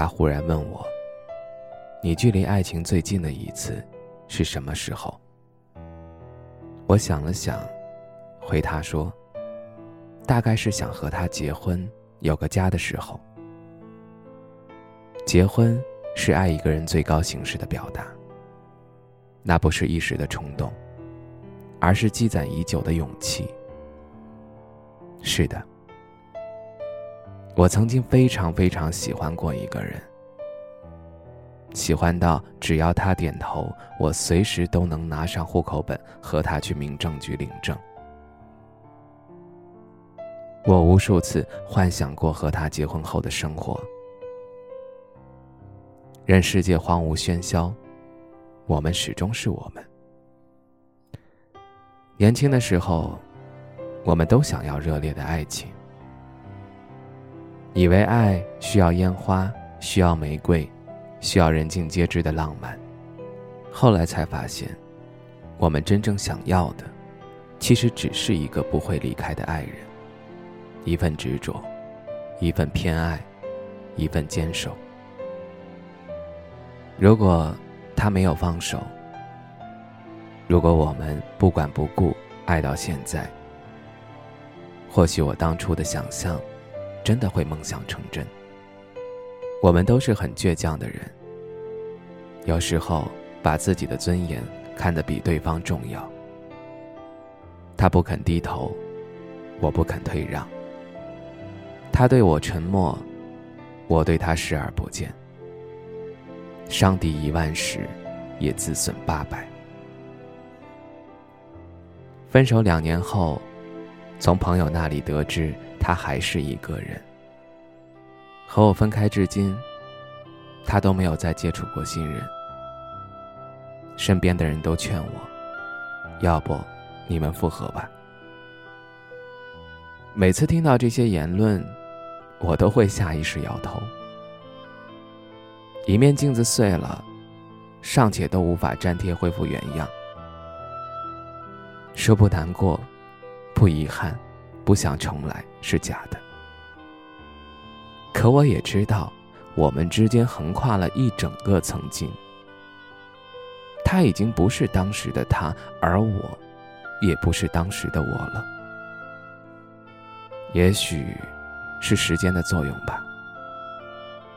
他忽然问我：“你距离爱情最近的一次是什么时候？”我想了想，回他说：“大概是想和他结婚、有个家的时候。结婚是爱一个人最高形式的表达。那不是一时的冲动，而是积攒已久的勇气。是的。”我曾经非常非常喜欢过一个人，喜欢到只要他点头，我随时都能拿上户口本和他去民政局领证。我无数次幻想过和他结婚后的生活，任世界荒芜喧嚣，我们始终是我们。年轻的时候，我们都想要热烈的爱情。以为爱需要烟花，需要玫瑰，需要人尽皆知的浪漫，后来才发现，我们真正想要的，其实只是一个不会离开的爱人，一份执着，一份偏爱，一份坚守。如果他没有放手，如果我们不管不顾爱到现在，或许我当初的想象。真的会梦想成真。我们都是很倔强的人，有时候把自己的尊严看得比对方重要。他不肯低头，我不肯退让。他对我沉默，我对他视而不见。伤敌一万时，也自损八百。分手两年后，从朋友那里得知。他还是一个人，和我分开至今，他都没有再接触过新人。身边的人都劝我，要不你们复合吧。每次听到这些言论，我都会下意识摇头。一面镜子碎了，尚且都无法粘贴恢复原样，说不难过，不遗憾。不想重来是假的，可我也知道，我们之间横跨了一整个曾经。他已经不是当时的他，而我，也不是当时的我了。也许，是时间的作用吧。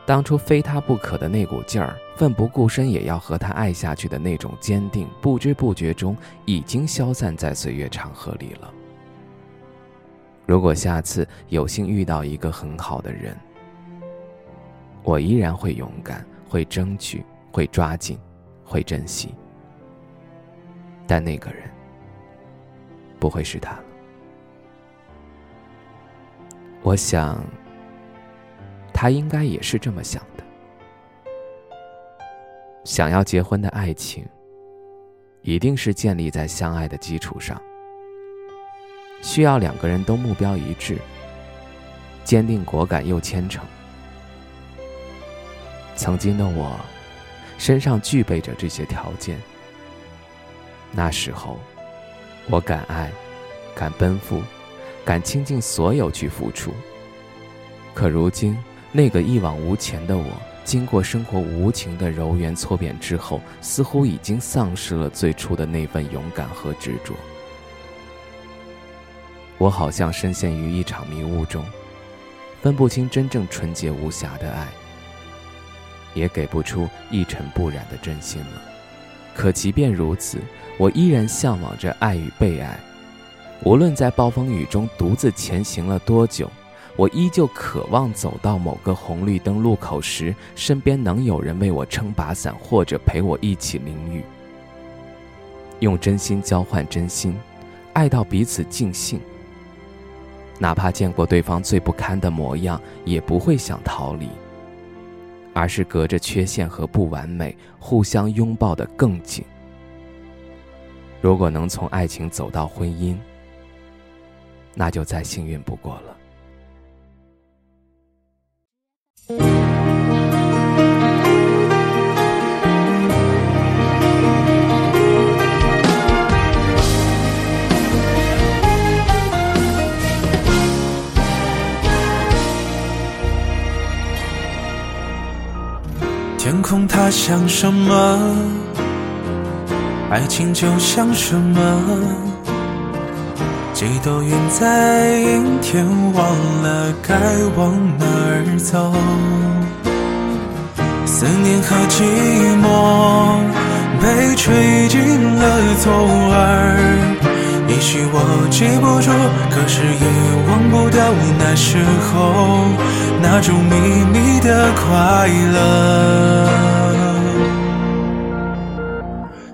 当初非他不可的那股劲儿，奋不顾身也要和他爱下去的那种坚定，不知不觉中已经消散在岁月长河里了。如果下次有幸遇到一个很好的人，我依然会勇敢，会争取，会抓紧，会珍惜。但那个人不会是他了。我想，他应该也是这么想的。想要结婚的爱情，一定是建立在相爱的基础上。需要两个人都目标一致，坚定果敢又虔诚。曾经的我，身上具备着这些条件。那时候，我敢爱，敢奔赴，敢倾尽所有去付出。可如今，那个一往无前的我，经过生活无情的柔圆搓扁之后，似乎已经丧失了最初的那份勇敢和执着。我好像深陷于一场迷雾中，分不清真正纯洁无瑕的爱，也给不出一尘不染的真心了。可即便如此，我依然向往着爱与被爱。无论在暴风雨中独自前行了多久，我依旧渴望走到某个红绿灯路口时，身边能有人为我撑把伞，或者陪我一起淋雨，用真心交换真心，爱到彼此尽兴。哪怕见过对方最不堪的模样，也不会想逃离。而是隔着缺陷和不完美，互相拥抱得更紧。如果能从爱情走到婚姻，那就再幸运不过了。天空它像什么？爱情就像什么？几朵云在阴天，忘了该往哪儿走。思念和寂寞被吹进了左耳。也许我记不住，可是也忘不掉那时候那种秘密的快乐。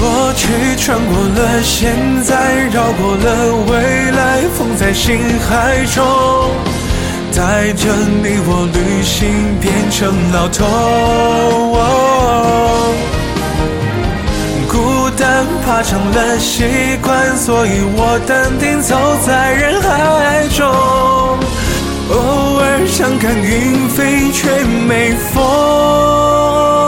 过去穿过了，现在绕过了，未来封在心海中，带着你我旅行变成老头。孤单怕成了习惯，所以我淡定走在人海中，偶尔想看云飞，却没风。